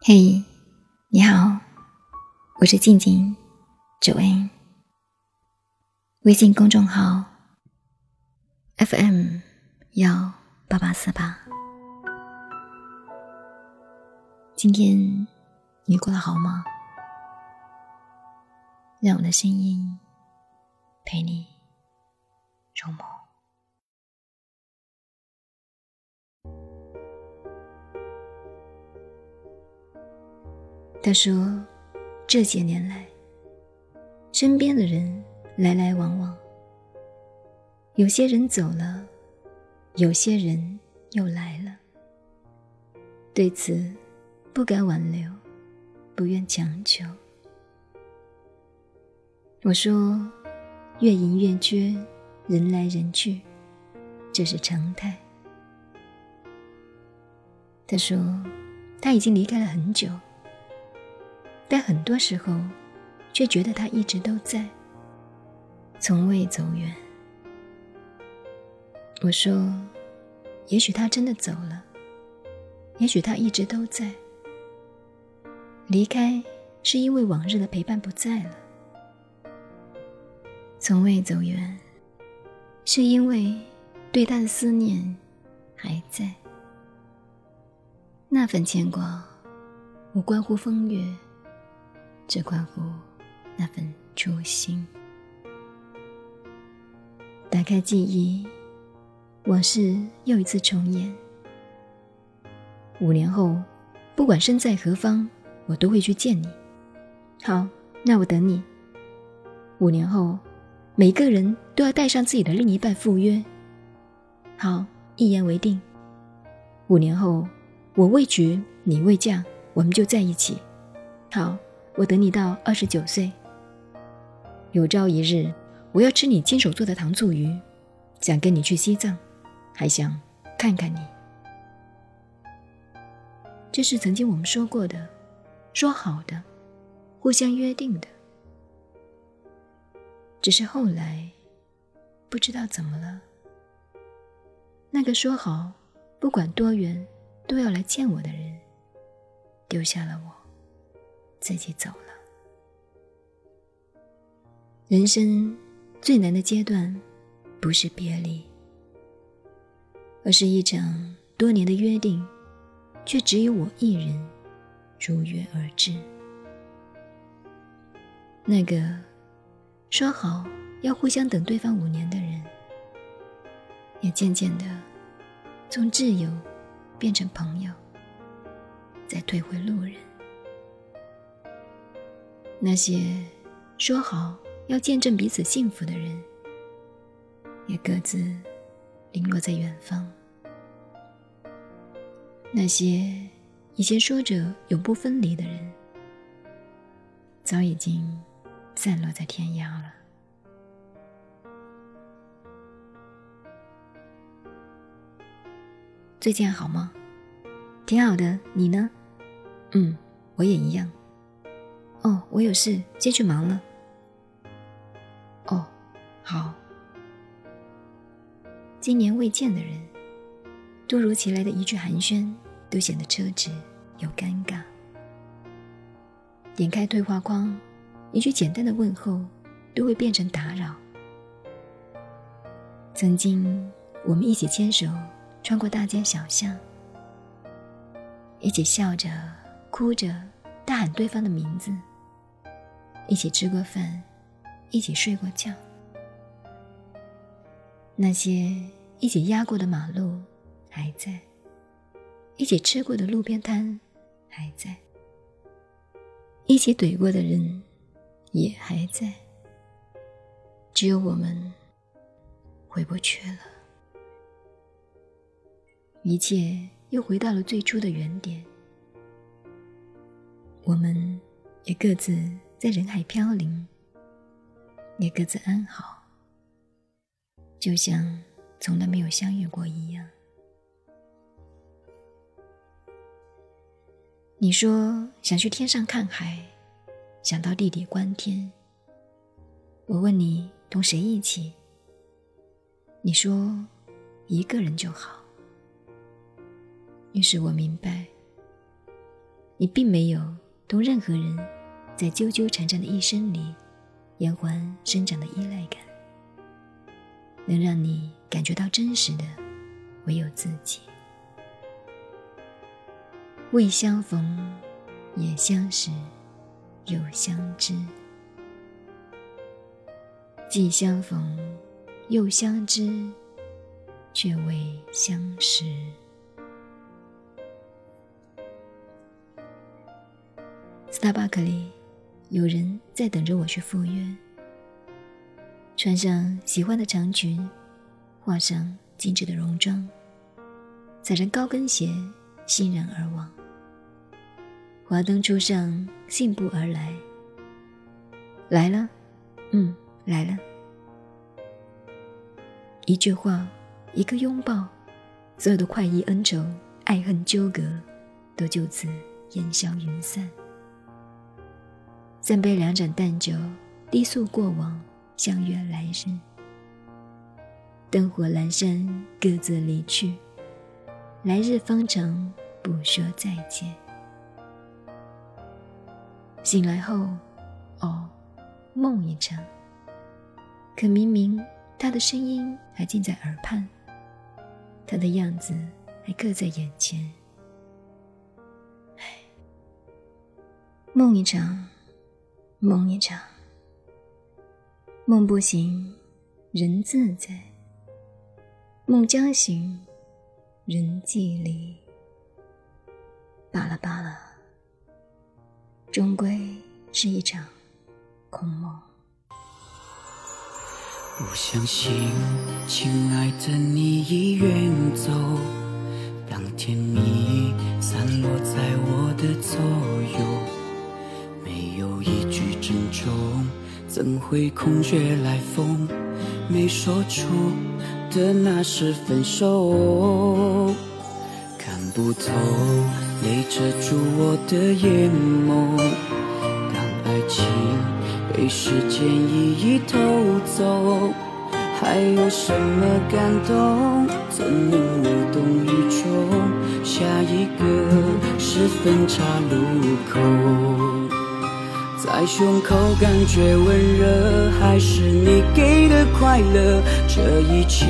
嘿，你好，我是静静九 N，微信公众号 FM 幺八八四八。今天你过得好吗？让我的声音陪你入梦。他说：“这些年来，身边的人来来往往，有些人走了，有些人又来了。对此，不敢挽留，不愿强求。我说，月盈月缺，人来人去，这是常态。”他说：“他已经离开了很久。”但很多时候，却觉得他一直都在，从未走远。我说：“也许他真的走了，也许他一直都在。离开是因为往日的陪伴不在了，从未走远，是因为对他的思念还在。那份牵挂，无关乎风月。”只关乎那份初心。打开记忆，往事又一次重演。五年后，不管身在何方，我都会去见你。好，那我等你。五年后，每个人都要带上自己的另一半赴约。好，一言为定。五年后，我未娶，你未嫁，我们就在一起。好。我等你到二十九岁。有朝一日，我要吃你亲手做的糖醋鱼，想跟你去西藏，还想看看你。这是曾经我们说过的，说好的，互相约定的。只是后来，不知道怎么了，那个说好不管多远都要来见我的人，丢下了我。自己走了。人生最难的阶段，不是别离，而是一场多年的约定，却只有我一人如约而至。那个说好要互相等对方五年的人，也渐渐的从挚友变成朋友，再退回路人。那些说好要见证彼此幸福的人，也各自零落在远方；那些以前说着永不分离的人，早已经散落在天涯了。最近好吗？挺好的，你呢？嗯，我也一样。哦，我有事，先去忙了。哦，好。今年未见的人，突如其来的一句寒暄，都显得奢侈又尴尬。点开对话框，一句简单的问候，都会变成打扰。曾经，我们一起牵手穿过大街小巷，一起笑着、哭着，大喊对方的名字。一起吃过饭，一起睡过觉。那些一起压过的马路还在，一起吃过的路边摊还在，一起怼过的人也还在。只有我们回不去了，一切又回到了最初的原点。我们也各自。在人海飘零，也各自安好，就像从来没有相遇过一样。你说想去天上看海，想到地底观天。我问你同谁一起？你说一个人就好。于是我明白，你并没有同任何人在纠纠缠缠的一生里延缓生长的依赖感。能让你感觉到真实的，唯有自己。未相逢，也相识，又相知；既相逢，又相知，却未相识。斯塔巴克里，有人在等着我去赴约。穿上喜欢的长裙，画上精致的戎妆，踩上高跟鞋，欣然而往。华灯初上，信步而来。来了，嗯，来了。一句话，一个拥抱，所有的快意恩仇、爱恨纠葛，都就此烟消云散。三杯两盏淡酒，低诉过往，相约来日。灯火阑珊，各自离去。来日方长，不说再见。醒来后，哦，梦一场。可明明他的声音还近在耳畔，他的样子还刻在眼前。唉，梦一场，梦一场。梦不醒，人自在；梦将醒，人寂离。罢了罢了。终归是一场空梦。不相信，亲爱的你已远走，当天明珍重，怎会空穴来风？没说出的那是分手，看不透。泪遮住我的眼眸，当爱情被时间一一偷走，还有什么感动？怎能无动于衷？下一个是分岔路口，在胸口感觉温热，还是你给的快乐？这一切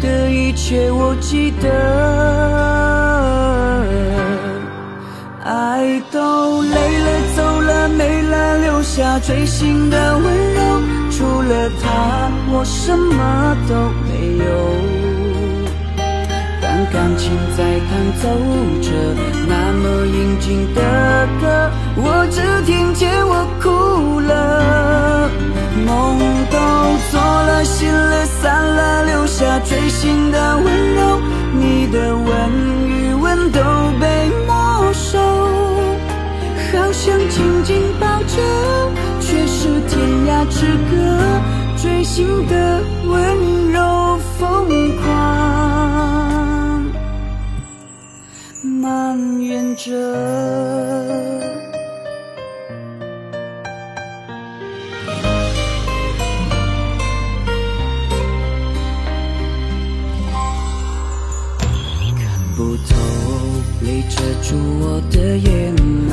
的一切，我记得。爱都累了，走了，没了，留下锥心的温柔。除了他，我什么都没有。当感情在弹奏着那么应景的歌，我只听见我哭了。梦都做了，醒了，散了，留下锥心的温柔。你的吻与吻都被没收。好想紧紧抱着，却是天涯之隔。锥心的温柔，着。看不透，泪遮住我的眼眸。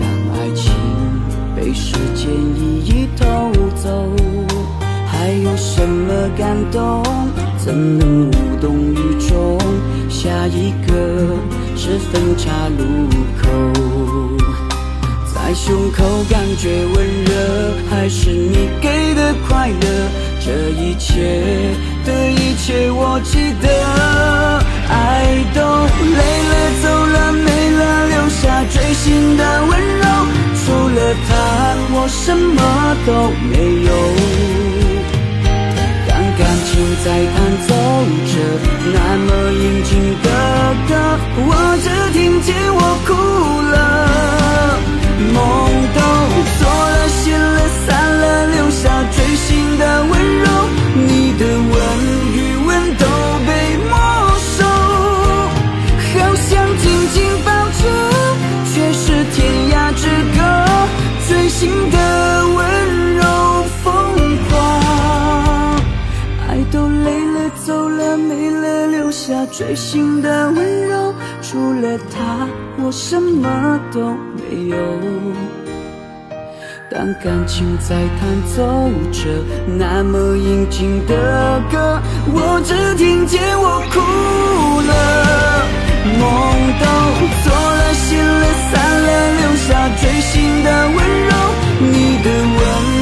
当爱情被时间一一偷走，还有什么感动？怎能无动于衷？下一个是分岔路口，在胸口感觉温热，还是你给的快乐？这一切的一切，我记得。爱都累了，走了，没了，留下锥心的温柔。除了他，我什么都没见我哭了。梦都做了，醒了，散了，留下锥心的温柔。你的吻与吻都被没收，好想紧紧抱着，却是天涯之隔。心的温柔疯狂，爱都累了，走了，没了，留下锥心的温。他，我什么都没有。当感情在弹奏着那么应景的歌，我只听见我哭了。梦都做了，醒了，散了，留下最新的温柔，你的温柔。